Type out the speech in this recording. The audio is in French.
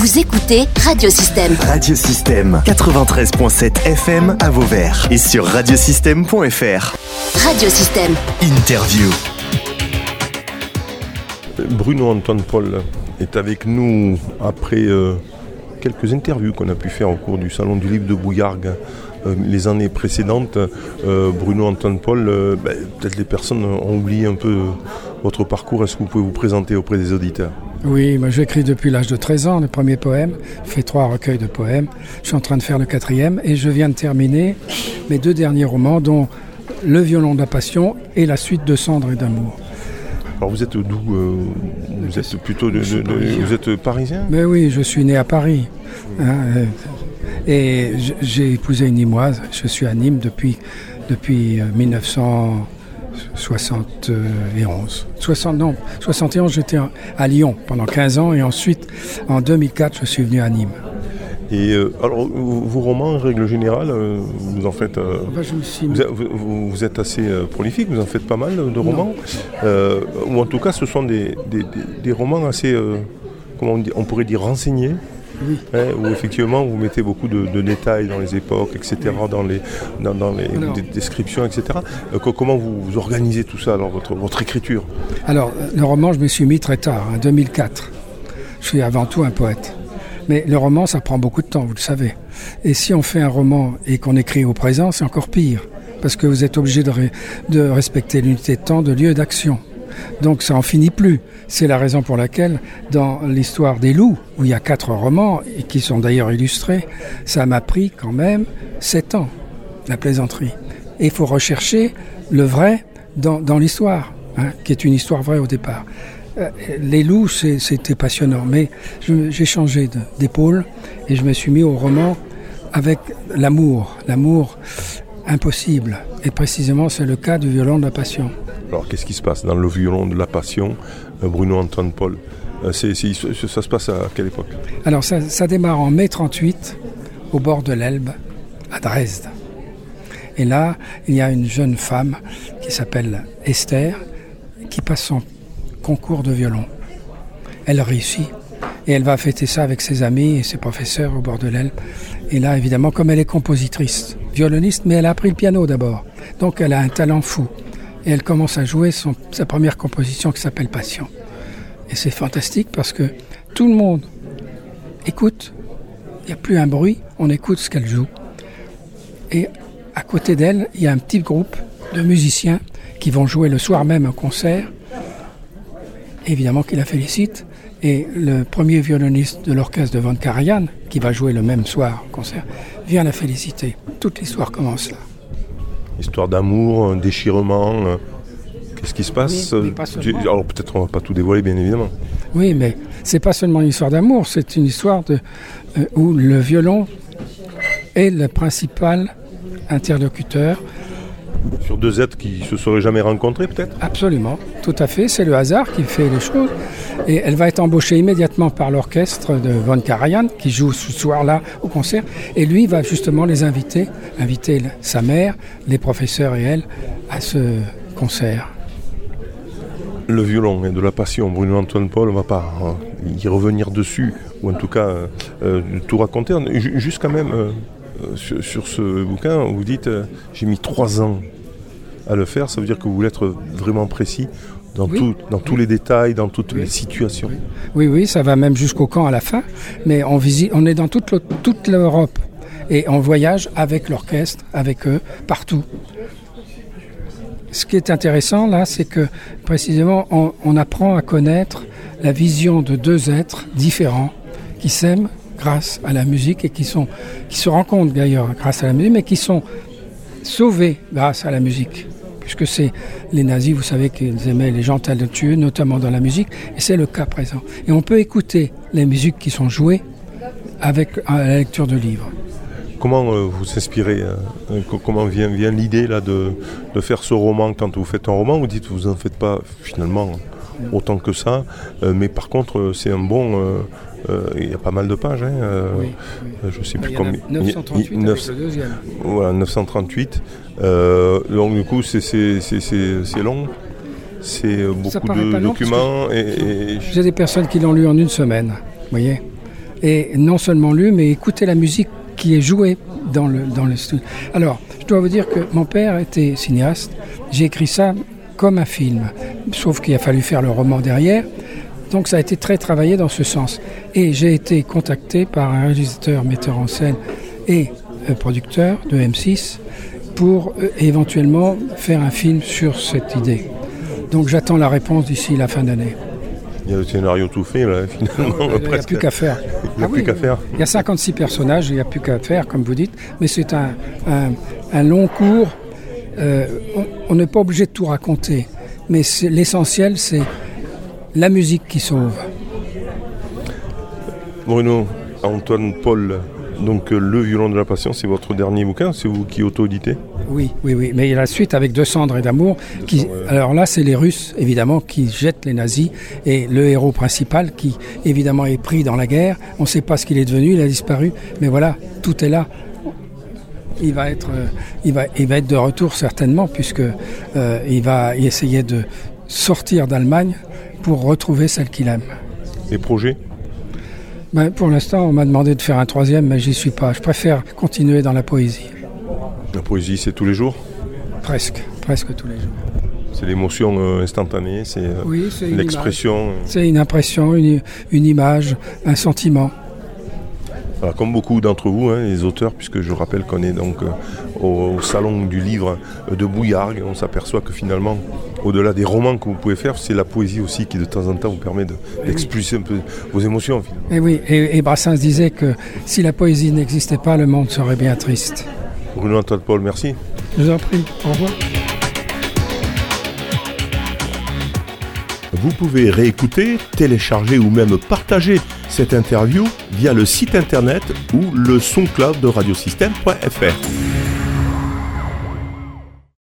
Vous écoutez Radiosystème. Radiosystème 93.7 FM à Vauvert et sur radiosystème.fr. Radiosystème. Interview. Bruno Antoine Paul est avec nous après euh, quelques interviews qu'on a pu faire au cours du Salon du Livre de Bouillargues euh, les années précédentes. Euh, Bruno Antoine Paul, euh, ben, peut-être les personnes ont oublié un peu votre parcours. Est-ce que vous pouvez vous présenter auprès des auditeurs? Oui, bah, moi j'écris depuis l'âge de 13 ans le premier poème, fait trois recueils de poèmes. Je suis en train de faire le quatrième et je viens de terminer mes deux derniers romans, dont Le violon de la passion et La suite de Cendres et d'amour. Alors vous êtes d'où euh, Vous êtes plutôt de, vous êtes parisien? Mais oui, je suis né à Paris. Hein, euh, et j'ai épousé une Nîmoise. Je suis à Nîmes depuis, depuis euh, 1900. 71. 60, non, 71, j'étais à Lyon pendant 15 ans et ensuite, en 2004, je suis venu à Nîmes. Et euh, alors, vos romans, en règle générale, euh, vous en faites. Euh, ah ben, vous, vous, êtes assez prolifique, vous en faites pas mal de romans. ou en tout cas, ce sont des, des, des romans assez. comment on, dit, on pourrait dire renseignés oui. hein, où effectivement vous mettez beaucoup de, de détails dans les époques, etc., dans les, dans, dans les descriptions, etc. Euh, co- comment vous, vous organisez tout ça, alors, votre, votre écriture? Alors, le roman, je me suis mis très tard, en 2004. Je suis avant tout un poète. Mais le roman, ça prend beaucoup de temps, vous le savez. Et si on fait un roman et qu'on écrit au présent, c'est encore pire. Parce que vous êtes obligé de, de respecter l'unité de temps, de lieu d'action. Donc ça en finit plus. C'est la raison pour laquelle, dans l'histoire des loups, où il y a quatre romans, et qui sont d'ailleurs illustrés, ça m'a pris quand même sept ans, la plaisanterie. Et il faut rechercher le vrai dans, dans l'histoire, hein, qui est une histoire vraie au départ. Euh, les loups, c'était passionnant, mais j'ai changé d'épaule et je me suis mis au roman avec l'amour, l'amour impossible. Et précisément, c'est le cas du violon de la passion. Alors qu'est-ce qui se passe dans le violon de la passion, euh, Bruno Antoine Paul? Euh, ça, se passe à quelle époque? Alors ça démarre en mai 38, au bord de l'Elbe, à Dresde. Et là, il y a une jeune femme qui s'appelle Esther, qui passe son concours de violon. Elle réussit. Et elle va fêter ça avec ses amis et ses professeurs au bord de l'Elbe. Et là, évidemment, comme elle est compositrice, violoniste, mais elle a appris le piano d'abord. Donc elle a un talent fou. Et elle commence à jouer sa première composition qui s'appelle Passion. Et c'est fantastique parce que tout le monde écoute. Il n'y a plus un bruit, on écoute ce qu'elle joue. Et à côté d'elle, il y a un petit groupe de musiciens qui vont jouer le soir même un concert. Évidemment qu'il la félicite. Et le premier violoniste de l'orchestre de Von Karajan, qui va jouer le même soir au concert, vient la féliciter. Toute l'histoire commence là. Histoire d'amour, un déchirement. euh, Qu'est-ce qui se passe Oui, Tu- seulement. Alors peut-être on va pas tout dévoiler, bien évidemment. Oui, mais c'est pas seulement une histoire d'amour, c'est une histoire de, euh, où le violon est le principal interlocuteur. Sur deux êtres qui se seraient jamais rencontrés, peut-être Absolument, tout à fait. C'est le hasard qui fait les choses. Et elle va être embauchée immédiatement par l'orchestre de Von Karajan, qui joue ce soir-là au concert. Et lui va justement les inviter, inviter sa mère, les professeurs et elle, à ce concert. Le violon et de la passion, Bruno Antoine Paul, on va pas hein, y revenir dessus, ou en tout cas euh, euh, tout raconter. Ju- Juste quand même, euh, euh, sur, sur ce bouquin, vous dites euh, j'ai mis trois ans à le faire, ça veut dire que vous voulez être vraiment précis dans, Oui. tout, dans tous les détails, dans toutes Oui. les situations. Oui, oui, ça va même jusqu'au camp à la fin, mais on, visite, on est dans toute toute l'Europe et on voyage avec l'orchestre, avec eux, partout. Ce qui est intéressant là, c'est que précisément on, on apprend à connaître la vision de deux êtres différents qui s'aiment grâce à la musique et qui, sont, qui se rencontrent d'ailleurs grâce à la musique, mais qui sont sauvés grâce à la musique. Puisque c'est les nazis, vous savez qu'ils aimaient les gens talentueux, notamment dans la musique, et c'est le cas présent. Et on peut écouter les musiques qui sont jouées avec à la lecture de livres. Comment euh, vous inspirez euh, euh, co- Comment vient, vient l'idée là de, de faire ce roman quand vous faites un roman? Vous dites vous en faites pas finalement autant que ça, euh, mais par contre c'est un bon. Euh, il y a pas mal de pages, hein, euh, Oui, euh, je sais Il plus combien. 938 il- il- avec le deuxième. Voilà, 938. Euh, donc du coup, c'est- long. C'est beaucoup de documents. Et, et- J'ai des personnes qui l'ont lu en une semaine, vous voyez. et non seulement lu, mais écouter la musique qui est jouée dans le, dans le studio. Alors, je dois vous dire que mon père était cinéaste. J'ai écrit ça comme un film, sauf qu'il a fallu faire le roman derrière. Donc ça a été très travaillé dans ce sens. Et j'ai été contacté par un réalisateur, metteur en scène et un producteur de M6 pour euh, éventuellement faire un film sur cette idée. Donc j'attends la réponse d'ici la fin d'année. Il y a le scénario tout fait, là, finalement. Il n'y a presque. plus qu'à faire. Il n'y a Ah plus oui, qu'à faire. Il y a 56 personnages, il n'y a plus qu'à faire, comme vous dites. Mais c'est un, un- un long cours. Euh, on- n'est pas obligé de tout raconter. Mais l'essentiel, c'est la musique qui sauve. Bruno, Antoine Paul, donc euh, Le violon de la passion, c'est votre dernier bouquin, c'est vous qui auto-éditez? Oui, oui, oui. Mais il y a la suite avec Deux cendres et d'amour. Qui... Alors là, c'est les Russes, évidemment, qui jettent les nazis. Et le héros principal, qui évidemment est pris dans la guerre. On ne sait pas ce qu'il est devenu, il a disparu. Mais voilà, tout est là. Il va être, euh, il va, il va être de retour certainement, puisque euh, il va essayer de sortir d'Allemagne pour retrouver celle qu'il aime. Les projets? Ben, pour l'instant, on m'a demandé de faire un troisième, mais j'y suis pas. Je préfère continuer dans la poésie, La poésie, c'est tous les jours? Presque, presque tous les jours. C'est l'émotion euh, instantanée, c'est euh, Oui, l'expression. euh, C'est une impression, une, une image, un sentiment. Voilà, comme beaucoup d'entre vous, hein, les auteurs, puisque je rappelle qu'on est donc euh, au, au salon du livre de Bouillargues, on s'aperçoit que finalement, au-delà des romans que vous pouvez faire, c'est la poésie aussi qui de temps en temps vous permet de- d'expulser un peu vos émotions. Finalement. Et oui, et, et Brassens disait que si la poésie n'existait pas, le monde serait bien triste. Bruno Antoine Paul, merci. Je vous en prie, au revoir. Vous pouvez réécouter, télécharger ou même partager cette interview via le site internet ou le soncloud de radiosystème.fr.